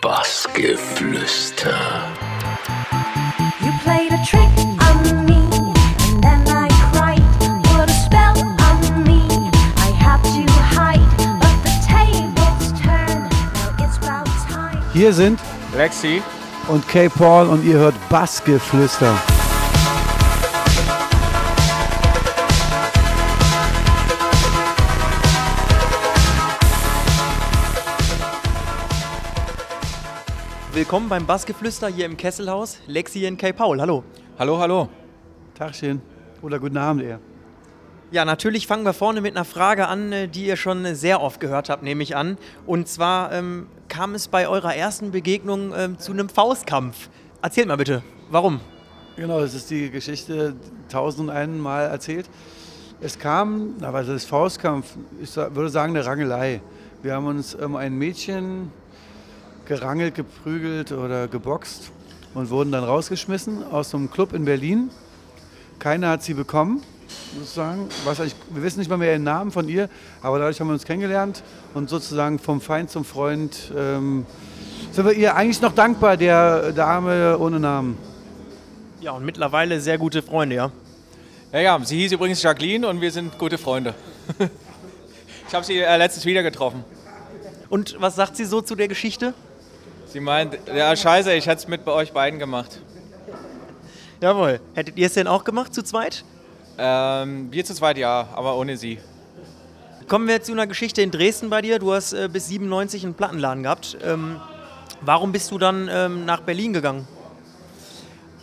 Bassgeflüster. You played a trick on me, and then I cried. Put a spell on me, I had to hide. But the now it's about time. Hier sind Lexi. und Kay Paul und ihr hört Bassgeflüster. Willkommen beim Bassgeflüster hier im Kesselhaus. Lexi und K. Paul, hallo. Hallo, hallo. Tagchen oder guten Abend eher. Ja, natürlich fangen wir vorne mit einer Frage an, äh, die ihr schon sehr oft gehört habt, nehme ich an. Und zwar ähm, kam es bei eurer ersten Begegnung ähm, zu einem Faustkampf. Erzählt mal bitte, warum? Genau, das ist die Geschichte tausend und einen Mal erzählt. Es kam, aber das ist Faustkampf, ich würde sagen eine Rangelei. Wir haben uns um ein Mädchen gerangelt, geprügelt oder geboxt und wurden dann rausgeschmissen aus so einem Club in Berlin. Keiner hat sie bekommen, muss ich sagen. Was eigentlich, wir wissen nicht mal mehr den Namen von ihr, aber dadurch haben wir uns kennengelernt und sozusagen vom Feind zum Freund ähm, sind wir ihr eigentlich noch dankbar, der Dame ohne Namen. Ja, und mittlerweile sehr gute Freunde, ja. Ja, ja, sie hieß übrigens Jacqueline und wir sind gute Freunde. ich habe sie äh, letztens wieder getroffen. Und was sagt sie so zu der Geschichte? Sie meint, ja, scheiße, ich hätte es mit bei euch beiden gemacht. Jawohl. Hättet ihr es denn auch gemacht zu zweit? Ähm, wir zu zweit ja, aber ohne sie. Kommen wir zu einer Geschichte in Dresden bei dir. Du hast äh, bis 97 einen Plattenladen gehabt. Ähm, warum bist du dann ähm, nach Berlin gegangen?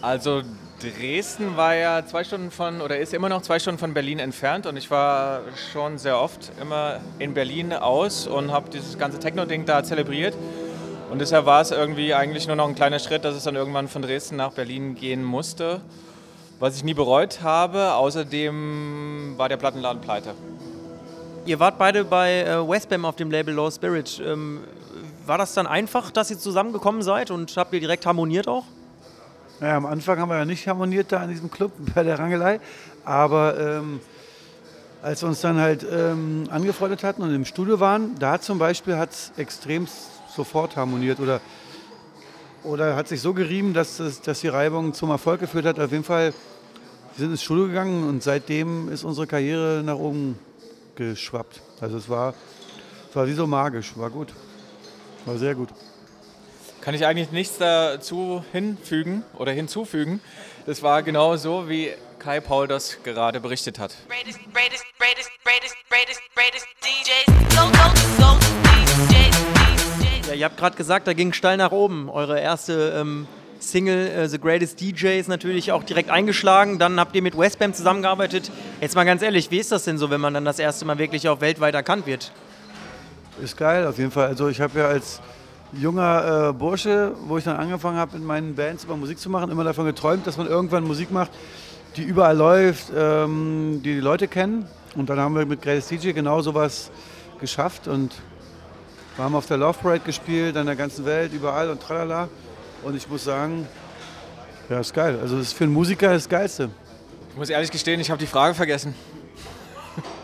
Also Dresden war ja zwei Stunden von, oder ist immer noch zwei Stunden von Berlin entfernt und ich war schon sehr oft immer in Berlin aus und habe dieses ganze Techno-Ding da zelebriert. Und deshalb war es irgendwie eigentlich nur noch ein kleiner Schritt, dass es dann irgendwann von Dresden nach Berlin gehen musste, was ich nie bereut habe. Außerdem war der Plattenladen pleite. Ihr wart beide bei äh, Westbam auf dem Label Low Spirit. Ähm, war das dann einfach, dass ihr zusammengekommen seid und habt ihr direkt harmoniert auch? Naja, am Anfang haben wir ja nicht harmoniert da in diesem Club bei der Rangelei, aber ähm, als wir uns dann halt ähm, angefreundet hatten und im Studio waren, da zum Beispiel hat es extrem sofort harmoniert oder, oder hat sich so gerieben, dass, dass die Reibung zum Erfolg geführt hat. Auf jeden Fall, wir sind ins Studio gegangen und seitdem ist unsere Karriere nach oben geschwappt. Also es war, es war wie so magisch, war gut, war sehr gut. Kann ich eigentlich nichts dazu hinfügen oder hinzufügen. Das war genau so, wie Kai Paul das gerade berichtet hat. greatest, greatest, greatest, Ja, ihr habt gerade gesagt, da ging steil nach oben. Eure erste ähm, Single, äh, The Greatest DJ, ist natürlich auch direkt eingeschlagen. Dann habt ihr mit Westbam zusammengearbeitet. Jetzt mal ganz ehrlich, wie ist das denn so, wenn man dann das erste Mal wirklich auch weltweit erkannt wird? Ist geil, auf jeden Fall. Also ich habe ja als junger äh, Bursche, wo ich dann angefangen habe, in meinen Bands über Musik zu machen, immer davon geträumt, dass man irgendwann Musik macht, die überall läuft, ähm, die die Leute kennen. Und dann haben wir mit Greatest DJ genau sowas geschafft und wir haben auf der Love Parade gespielt, an der ganzen Welt, überall und tralala. Und ich muss sagen, ja, ist geil. Also das ist für einen Musiker das Geilste. Ich muss ehrlich gestehen, ich habe die Frage vergessen.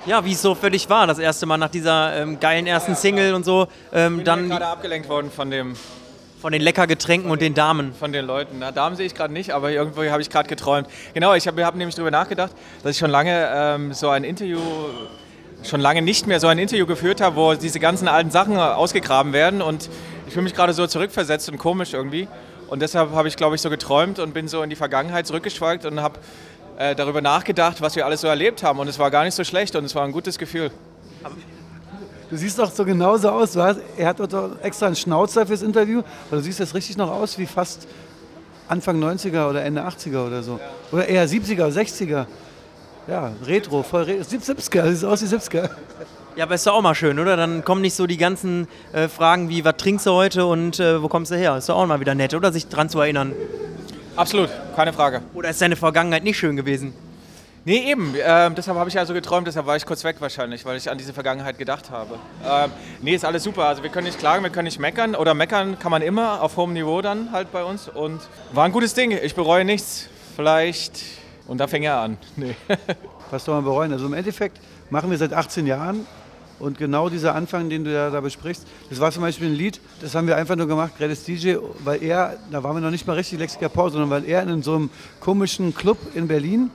Ja, wie es so für dich war, das erste Mal nach dieser ähm, geilen ersten Single und so, ähm, Ich bin dann gerade abgelenkt worden von, dem, von den Leckergetränken und den Damen. von den Leuten. Na, Damen sehe ich gerade nicht, aber irgendwo habe ich gerade geträumt. Genau, ich habe hab nämlich darüber nachgedacht, dass ich schon lange ähm, so ein Interview, schon lange nicht mehr so ein Interview geführt habe, wo diese ganzen alten Sachen ausgegraben werden und ich fühle mich gerade so zurückversetzt und komisch irgendwie. Und deshalb habe ich, glaube ich, so geträumt und bin so in die Vergangenheit zurückgeschwelgt und habe äh, darüber nachgedacht, was wir alles so erlebt haben. Und es war gar nicht so schlecht und es war ein gutes Gefühl. Du siehst doch so genauso aus. Hast, er hat doch extra einen Schnauzer fürs Interview, aber du siehst jetzt richtig noch aus wie fast Anfang 90er oder Ende 80er oder so. Oder eher 70er, 60er. Ja, Retro, voll Retro. 70er, sieht aus wie 70er. Ja, aber ist doch auch mal schön, oder? Dann kommen nicht so die ganzen äh, Fragen wie, was trinkst du heute und äh, wo kommst du her? Ist doch auch mal wieder nett, oder? Sich dran zu erinnern. Absolut, keine Frage. Oder ist deine Vergangenheit nicht schön gewesen? Nee, eben. Ähm, deshalb habe ich ja so geträumt, deshalb war ich kurz weg wahrscheinlich, weil ich an diese Vergangenheit gedacht habe. Ähm, nee, ist alles super. Also wir können nicht klagen, wir können nicht meckern. Oder meckern kann man immer auf hohem Niveau dann halt bei uns. Und war ein gutes Ding. Ich bereue nichts. Vielleicht. Und da fing er an. Nee. Was soll man bereuen? Also im Endeffekt machen wir seit 18 Jahren Und genau dieser Anfang, den du ja da besprichst, das war zum Beispiel ein Lied, das haben wir einfach nur gemacht, Greatest DJ, weil er, da waren wir noch nicht mal richtig Lexika Paul, sondern weil er in so einem komischen Club in Berlin,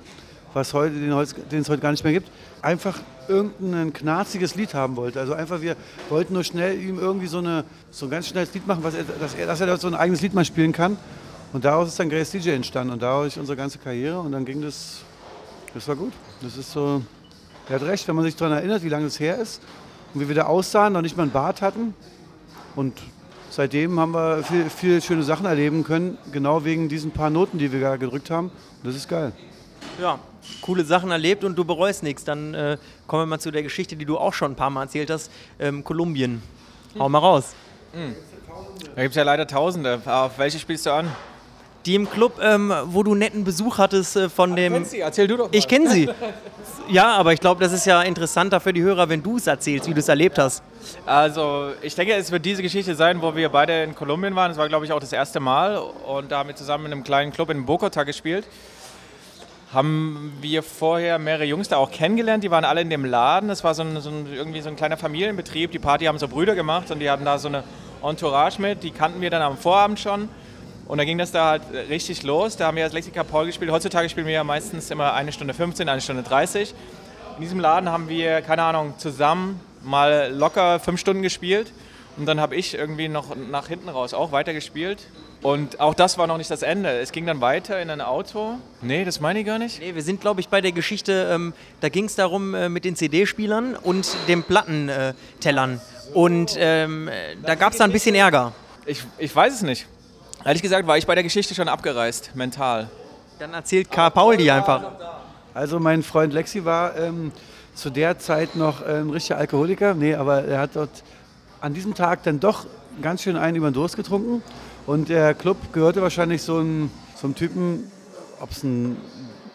was heute, den, den es heute gar nicht mehr gibt, einfach irgendein knarziges Lied haben wollte. Also einfach, wir wollten nur schnell ihm irgendwie so, eine, so ein ganz schnelles Lied machen, was er, dass, er, dass er da so ein eigenes Lied mal spielen kann. Und daraus ist dann Grace DJ entstanden und dadurch unsere ganze Karriere und dann ging das, das war gut. Das ist so, er hat recht, wenn man sich daran erinnert, wie lange es her ist und wie wir da aussahen, noch nicht mal einen Bart hatten. Und seitdem haben wir viel, viel schöne Sachen erleben können, genau wegen diesen paar Noten, die wir da gedrückt haben. Und das ist geil. Ja, coole Sachen erlebt und du bereust nichts. Dann äh, kommen wir mal zu der Geschichte, die du auch schon ein paar Mal erzählt hast. Ähm, Kolumbien. Hau mal raus. Da gibt es ja leider Tausende. Auf welche spielst du an? Die im Club, ähm, wo du netten Besuch hattest äh, von dem. sie, erzähl du doch. Ich kenne sie. Ja, aber ich glaube, das ist ja interessanter für die Hörer, wenn du es erzählst, wie du es erlebt hast. Also, ich denke, es wird diese Geschichte sein, wo wir beide in Kolumbien waren. Das war, glaube ich, auch das erste Mal. Und da haben wir zusammen in einem kleinen Club in Bogota gespielt. Haben wir vorher mehrere Jungs da auch kennengelernt. Die waren alle in dem Laden. Das war so ein, so ein, irgendwie so ein kleiner Familienbetrieb. Die Party haben so Brüder gemacht und die hatten da so eine Entourage mit. Die kannten wir dann am Vorabend schon. Und da ging das da halt richtig los. Da haben wir als Lexika Paul gespielt. Heutzutage spielen wir ja meistens immer eine Stunde 15, eine Stunde 30. In diesem Laden haben wir, keine Ahnung, zusammen mal locker fünf Stunden gespielt. Und dann habe ich irgendwie noch nach hinten raus auch weitergespielt. Und auch das war noch nicht das Ende. Es ging dann weiter in ein Auto. Nee, das meine ich gar nicht. Nee, wir sind, glaube ich, bei der Geschichte, ähm, da ging es darum äh, mit den CD-Spielern und den Plattentellern. Und ähm, äh, da gab es da ein bisschen Ärger. Ich, ich weiß es nicht. Ehrlich gesagt war ich bei der Geschichte schon abgereist, mental. Dann erzählt Karl Paul die einfach. Also mein Freund Lexi war ähm, zu der Zeit noch ein richtiger Alkoholiker. Nee, aber er hat dort an diesem Tag dann doch ganz schön einen über den Durst getrunken. Und der Club gehörte wahrscheinlich so einem, so einem Typen, ob es ein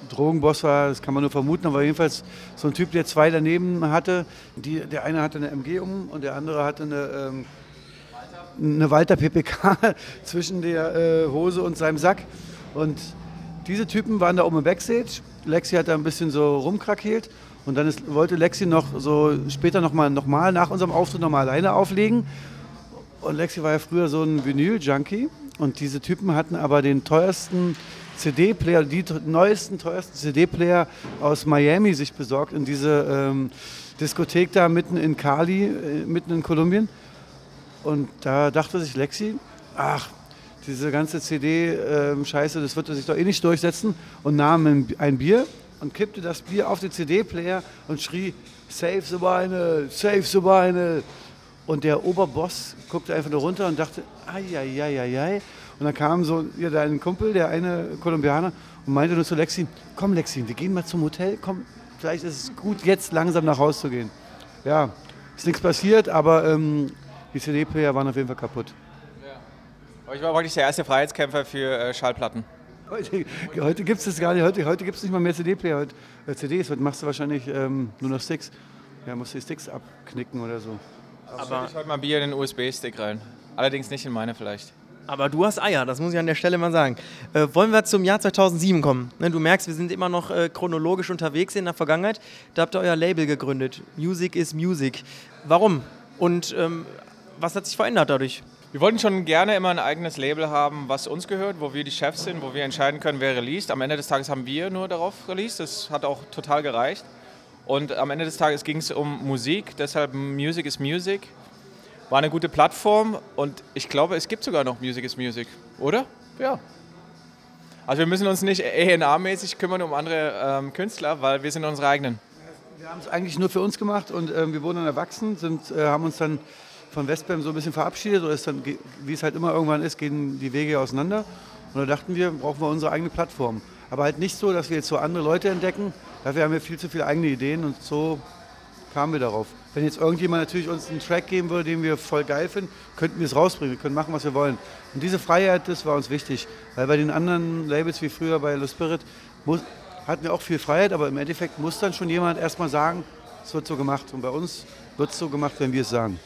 Drogenboss war, das kann man nur vermuten, aber jedenfalls so ein Typ, der zwei daneben hatte. Die, der eine hatte eine MG um und der andere hatte eine, ähm, eine Walter PPK zwischen der äh, Hose und seinem Sack. Und diese Typen waren da oben im Backstage. Lexi hat da ein bisschen so rumkrakeelt. Und dann ist, wollte Lexi noch so später nochmal noch mal nach unserem Auftritt nochmal alleine auflegen. Und Lexi war ja früher so ein Vinyl-Junkie. Und diese Typen hatten aber den teuersten CD-Player, die neuesten, teuersten CD-Player aus Miami sich besorgt in diese ähm, Diskothek da mitten in Cali, äh, mitten in Kolumbien. Und da dachte sich Lexi, ach, diese ganze CD-Scheiße, das wird sich doch eh nicht durchsetzen. Und nahm ein, Bier und kippte das Bier auf den CD-Player und schrie, Save the Beine, save the Beine. Und der Oberboss guckte einfach nur runter und dachte, ai. Und dann kam so ja, dein Kumpel, der eine Kolumbianer, und meinte nur zu Lexi, komm Lexi, wir gehen mal zum Hotel, komm, vielleicht ist es gut, jetzt langsam nach Hause zu gehen. Ja, ist nichts passiert, aber ähm, die CD-Player waren auf jeden Fall kaputt. Aber ich war praktisch der erste Freiheitskämpfer für äh, Schallplatten. Heute, heute gibt es das gar nicht, heute, heute gibt es nicht mal mehr CD-Player, heute äh, CDs, heute machst du wahrscheinlich ähm, nur noch Sticks. Ja, musst du die Sticks abknicken oder so. Aber ich heute mal Bier in den USB-Stick rein. Allerdings nicht in meine vielleicht. Aber du hast Eier, das muss ich an der Stelle mal sagen. Äh, wollen wir zum Jahr 2007 kommen? Ne, du merkst, wir sind immer noch äh, chronologisch unterwegs in der Vergangenheit. Da habt ihr euer Label gegründet. Music is Music. Warum? Und ähm, was hat sich verändert dadurch? Wir wollten schon gerne immer ein eigenes Label haben, was uns gehört, wo wir die Chefs sind, wo wir entscheiden können, wer released. Am Ende des Tages haben wir nur darauf released. Das hat auch total gereicht. Und am Ende des Tages ging es um Musik, deshalb Music is Music. War eine gute Plattform und ich glaube, es gibt sogar noch Music is Music, oder? Ja. Also wir müssen uns nicht ENA-mäßig kümmern um andere ähm, Künstler, weil wir sind unsere eigenen. Wir haben es eigentlich nur für uns gemacht und ähm, wir wurden dann erwachsen, sind, äh, haben uns dann von Westbam so ein bisschen verabschiedet oder ist dann, wie es halt immer irgendwann ist, gehen die Wege auseinander. Und da dachten wir, brauchen wir unsere eigene Plattform. Aber halt nicht so, dass wir jetzt so andere Leute entdecken. Dafür haben wir viel zu viele eigene Ideen und so kamen wir darauf. Wenn jetzt irgendjemand natürlich uns einen Track geben würde, den wir voll geil finden, könnten wir es rausbringen, wir können machen, was wir wollen. Und diese Freiheit, das war uns wichtig. Weil bei den anderen Labels wie früher bei The Spirit muss, hatten wir auch viel Freiheit, aber im Endeffekt muss dann schon jemand erstmal sagen, es wird so gemacht. Und bei uns wird es so gemacht, wenn wir es sagen.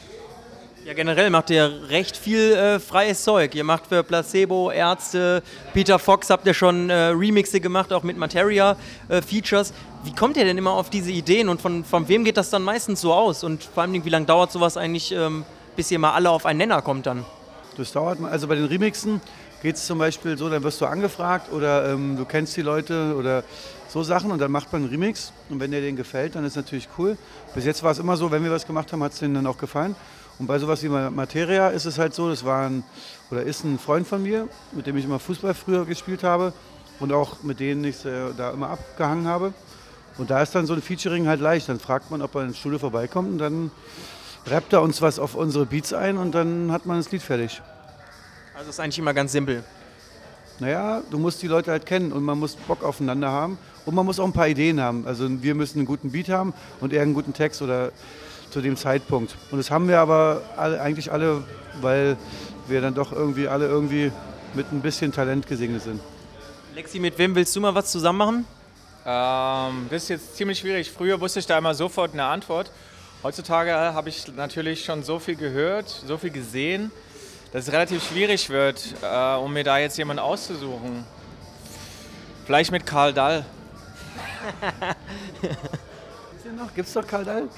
Ja, generell macht ihr recht viel äh, freies Zeug. Ihr macht für Placebo, Ärzte, Peter Fox habt ihr schon äh, Remixe gemacht, auch mit Materia-Features. wie kommt ihr denn immer auf diese Ideen und von, von wem geht das dann meistens so aus? Und vor allem, wie lange dauert sowas eigentlich, ähm, bis ihr mal alle auf einen Nenner kommt dann? Das dauert. Also bei den Remixen geht es zum Beispiel so, dann wirst du angefragt oder ähm, du kennst die Leute oder so Sachen und dann macht man einen Remix und wenn der denen gefällt, dann ist natürlich cool. Bis jetzt war es immer so, wenn wir was gemacht haben, hat es denen dann auch gefallen. Und bei sowas wie Materia ist es halt so, das war ein, oder ist ein Freund von mir, mit dem ich immer Fußball früher gespielt habe und auch mit denen ich äh, da immer abgehangen habe. Und da ist dann so ein Featuring halt leicht. Dann fragt man, ob er ins Studio vorbeikommt und dann rappt er uns was auf unsere Beats ein und dann hat man das Lied fertig. Also ist eigentlich immer ganz simpel. Naja, du musst die Leute halt kennen und man muss Bock aufeinander haben und man muss auch ein paar Ideen haben. Also wir müssen einen guten Beat haben und er einen guten Text oder zu dem Zeitpunkt. Und das haben wir aber alle, eigentlich alle, weil wir dann doch irgendwie alle irgendwie mit ein bisschen Talent gesegnet sind. Lexi, mit wem willst du mal was zusammen machen? Ähm, das ist jetzt ziemlich schwierig. Früher wusste ich da immer sofort eine Antwort. Heutzutage äh, habe ich natürlich schon so viel gehört, so viel gesehen, dass es relativ schwierig wird, äh, um mir da jetzt jemanden auszusuchen. Vielleicht mit Karl Dall. noch? Gibt's doch Karl Dahl?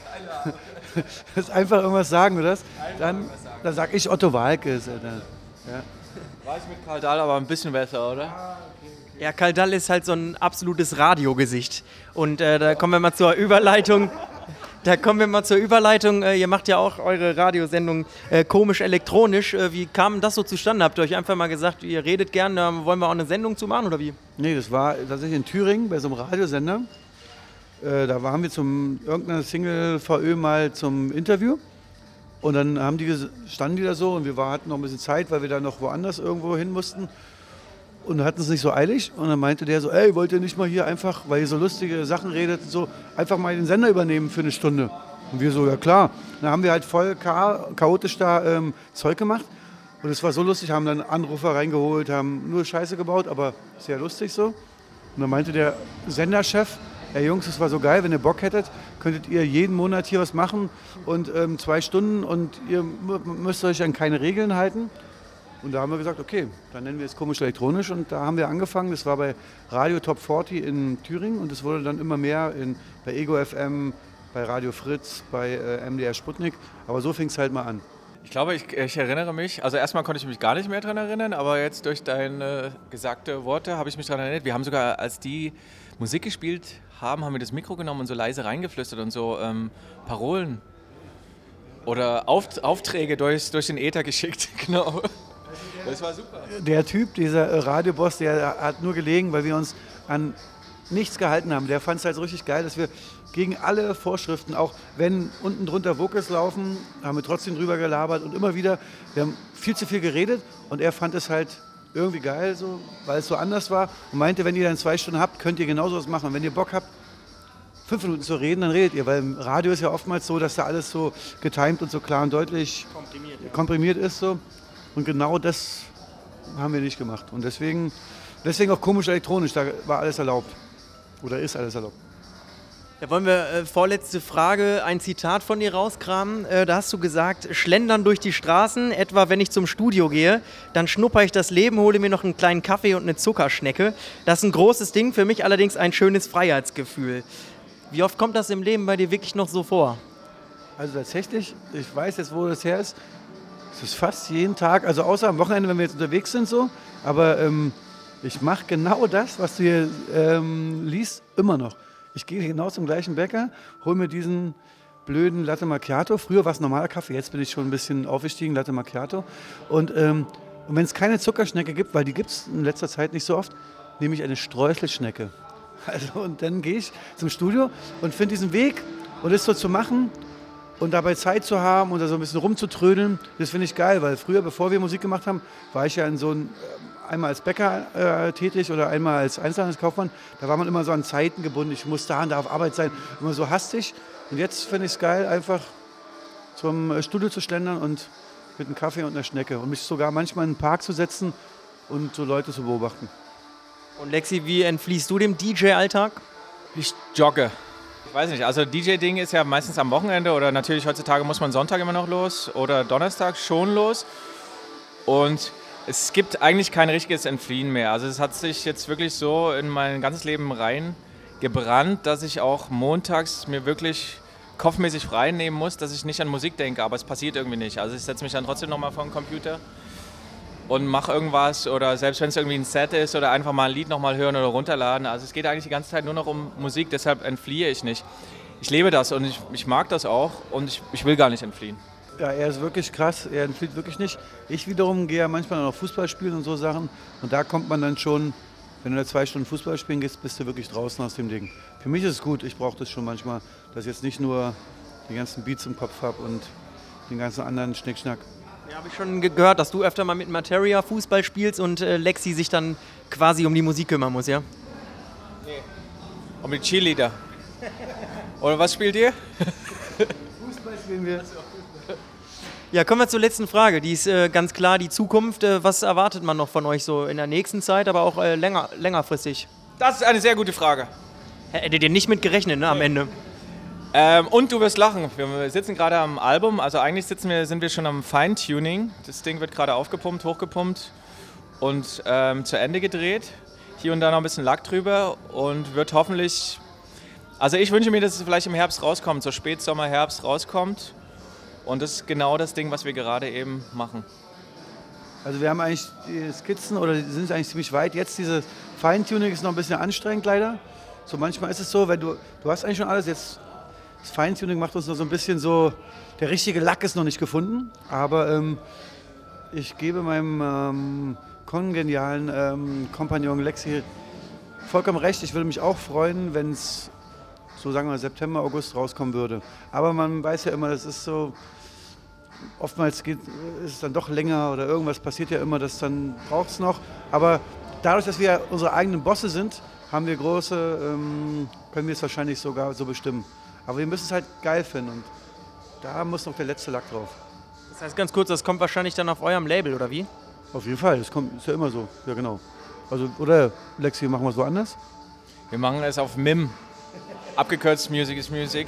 Das ist einfach irgendwas sagen, oder? Dann, dann sag ich Otto Walke. Ist dann. Ja. War ich mit Karl Dall aber ein bisschen besser, oder? Ja, Karl Dall ist halt so ein absolutes Radiogesicht. Und äh, da kommen wir mal zur Überleitung. Da kommen wir mal zur Überleitung. Äh, ihr macht ja auch eure Radiosendung äh, komisch elektronisch. Äh, wie kam das so zustande? Habt ihr euch einfach mal gesagt, ihr redet gern, da wollen wir auch eine Sendung zu machen oder wie? Nee, das war tatsächlich in Thüringen bei so einem Radiosender. Äh, da waren wir zum irgendeiner Single VÖ mal zum Interview. Und dann haben die, standen die da so und wir war, hatten noch ein bisschen Zeit, weil wir da noch woanders irgendwo hin mussten. Und hatten es nicht so eilig. Und dann meinte der so, ey, wollt ihr nicht mal hier einfach, weil ihr so lustige Sachen redet, so einfach mal den Sender übernehmen für eine Stunde. Und wir so, ja klar. Dann haben wir halt voll cha chaotisch da ähm, Zeug gemacht. Und es war so lustig, haben dann Anrufer reingeholt, haben nur Scheiße gebaut, aber sehr lustig so. Und dann meinte der Senderchef, Hey Jungs, es war so geil, wenn ihr Bock hättet, könntet ihr jeden Monat hier was machen und ähm, zwei Stunden und ihr mü- müsst euch an keine Regeln halten. Und da haben wir gesagt, okay, dann nennen wir es komisch elektronisch und da haben wir angefangen. Das war bei Radio Top 40 in Thüringen und es wurde dann immer mehr in, bei Ego FM, bei Radio Fritz, bei äh, MDR Sputnik. Aber so fing es halt mal an. Ich glaube, ich, ich erinnere mich, also erstmal konnte ich mich gar nicht mehr daran erinnern, aber jetzt durch deine gesagte Worte habe ich mich daran erinnert. Wir haben sogar, als die Musik gespielt haben, haben wir das Mikro genommen und so leise reingeflüstert und so ähm, Parolen oder Auft Aufträge durch, durch den Äther geschickt. Genau. Das war super. Der Typ, dieser äh, Radioboss, der hat nur gelegen, weil wir uns an nichts gehalten haben. Der fand es halt so richtig geil, dass wir gegen alle Vorschriften, auch wenn unten drunter Vocals laufen, haben wir trotzdem drüber gelabert und immer wieder, wir haben viel zu viel geredet und er fand es halt irgendwie geil, so, weil es so anders war und meinte, wenn ihr dann zwei Stunden habt, könnt ihr genauso was machen. Und wenn ihr Bock habt, fünf Minuten zu reden, dann redet ihr, weil im Radio ist ja oftmals so, dass da alles so getimed und so klar und deutlich komprimiert ist. So. Und genau das haben wir nicht gemacht. Und deswegen, deswegen auch komisch elektronisch, da war alles erlaubt. Oder ist alles erlaubt. Da wollen wir äh, vorletzte Frage, ein Zitat von dir rauskramen. Äh, da hast du gesagt, schlendern durch die Straßen, etwa wenn ich zum Studio gehe, dann schnupper ich das Leben, hole mir noch einen kleinen Kaffee und eine Zuckerschnecke. Das ist ein großes Ding, für mich allerdings ein schönes Freiheitsgefühl. Wie oft kommt das im Leben bei dir wirklich noch so vor? Also tatsächlich, ich weiß jetzt, wo das her ist. Es ist fast jeden Tag, also außer am Wochenende, wenn wir jetzt unterwegs sind so. Aber ähm, ich mache genau das, was du hier ähm, liest, immer noch. Ich gehe genau zum gleichen Bäcker, hole mir diesen blöden Latte Macchiato. Früher war es normaler Kaffee, jetzt bin ich schon ein bisschen aufgestiegen, Latte Macchiato. Und, ähm, und wenn es keine Zuckerschnecke gibt, weil die gibt es in letzter Zeit nicht so oft, nehme ich eine Streuselschnecke. Also, und dann gehe ich zum Studio und finde diesen Weg und das so zu machen und dabei Zeit zu haben und da so ein bisschen rumzutrödeln, das finde ich geil, weil früher, bevor wir Musik gemacht haben, war ich ja in so ein, äh, einmal als Bäcker äh, tätig oder einmal als Einzelhandelskaufmann. Da war man immer so an Zeiten gebunden. Ich muss da und da auf Arbeit sein, immer so hastig. Und jetzt finde ich es geil, einfach zum äh, Studio zu schlendern und mit einem Kaffee und einer Schnecke und mich sogar manchmal in den Park zu setzen und so Leute zu beobachten. Und Lexi, wie entfliehst du dem DJ-Alltag? Ich jogge. Ich weiß nicht, also DJ-Ding ist ja meistens am Wochenende oder natürlich heutzutage muss man Sonntag immer noch los oder Donnerstag schon los. Und es gibt eigentlich kein richtiges Entfliehen mehr. Also es hat sich jetzt wirklich so in mein ganzes Leben reingebrannt, dass ich auch montags mir wirklich kopfmäßig frei nehmen muss, dass ich nicht an Musik denke, aber es passiert irgendwie nicht. Also ich setze mich dann trotzdem nochmal vor den Computer und mache irgendwas oder selbst wenn es irgendwie ein Set ist oder einfach mal ein Lied nochmal hören oder runterladen. Also es geht eigentlich die ganze Zeit nur noch um Musik, deshalb entfliehe ich nicht. Ich lebe das und ich, ich mag das auch und ich, ich will gar nicht entfliehen. Ja, er ist wirklich krass, er entflieht wirklich nicht. Ich wiederum gehe ja manchmal noch Fußball spielen und so Sachen. Und da kommt man dann schon, wenn du da zwei Stunden Fußball spielen gehst, bist du wirklich draußen aus dem Ding. Für mich ist es gut, ich brauche das schon manchmal, dass ich jetzt nicht nur die ganzen Beats im Kopf habe und den ganzen anderen Schnickschnack. Ja, habe ich schon ge- gehört, dass du öfter mal mit Materia Fußball spielst und äh, Lexi sich dann quasi um die Musik kümmern muss, ja? Und mit Cheerleader. Oder was spielt ihr? Fußball spielen wir. Ja, kommen wir zur letzten Frage. Die ist äh, ganz klar die Zukunft. Äh, was erwartet man noch von euch so in der nächsten Zeit, aber auch äh, länger, längerfristig? Das ist eine sehr gute Frage. Hättet ihr nicht mit gerechnet, ne, am Ende? Ähm, und du wirst lachen. Wir sitzen gerade am Album. Also eigentlich sitzen wir, sind wir schon am Feintuning. Das Ding wird gerade aufgepumpt, hochgepumpt und ähm, zu Ende gedreht. Hier und da noch ein bisschen Lack drüber und wird hoffentlich. Also ich wünsche mir, dass es vielleicht im Herbst rauskommt, so Spätsommer, Herbst rauskommt. Und das ist genau das Ding, was wir gerade eben machen. Also wir haben eigentlich die Skizzen oder sind eigentlich ziemlich weit. Jetzt diese Feintuning ist noch ein bisschen anstrengend leider. So manchmal ist es so, wenn du, du hast eigentlich schon alles, jetzt das Feintuning macht uns noch so ein bisschen so, der richtige Lack ist noch nicht gefunden, aber ähm, ich gebe meinem ähm, kongenialen ähm, Kompagnon Lexi vollkommen recht. Ich würde mich auch freuen, wenn es so sagen wir September, August rauskommen würde. Aber man weiß ja immer, das ist so, oftmals geht, ist es dann doch länger oder irgendwas passiert ja immer, das dann braucht es noch. Aber dadurch, dass wir unsere eigenen Bosse sind, haben wir große, ähm, können wir es wahrscheinlich sogar so bestimmen. Aber wir müssen es halt geil finden und da muss noch der letzte Lack drauf. Das heißt ganz kurz, das kommt wahrscheinlich dann auf eurem Label, oder wie? Auf jeden Fall, das kommt, ist ja immer so. Ja, genau. Also, oder Lexi, machen wir es woanders? Wir machen es auf MIM. Abgekürzt Music is Music.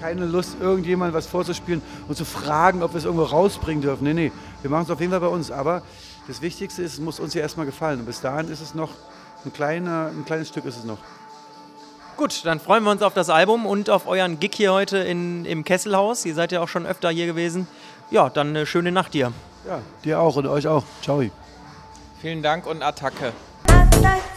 Keine Lust, irgendjemand was vorzuspielen und zu fragen, ob wir es irgendwo rausbringen dürfen. Nee, nee, wir machen es auf jeden Fall bei uns. Aber das Wichtigste ist, es muss uns ja erstmal gefallen. Und bis dahin ist es noch ein, kleiner, ein kleines Stück ist es noch. Gut, dann freuen wir uns auf das Album und auf euren Gig hier heute in, im Kesselhaus. Ihr seid ja auch schon öfter hier gewesen. Ja, dann eine schöne Nacht dir. Ja, dir auch und euch auch. Ciao. Vielen Dank und Attacke. Bassgeflüster.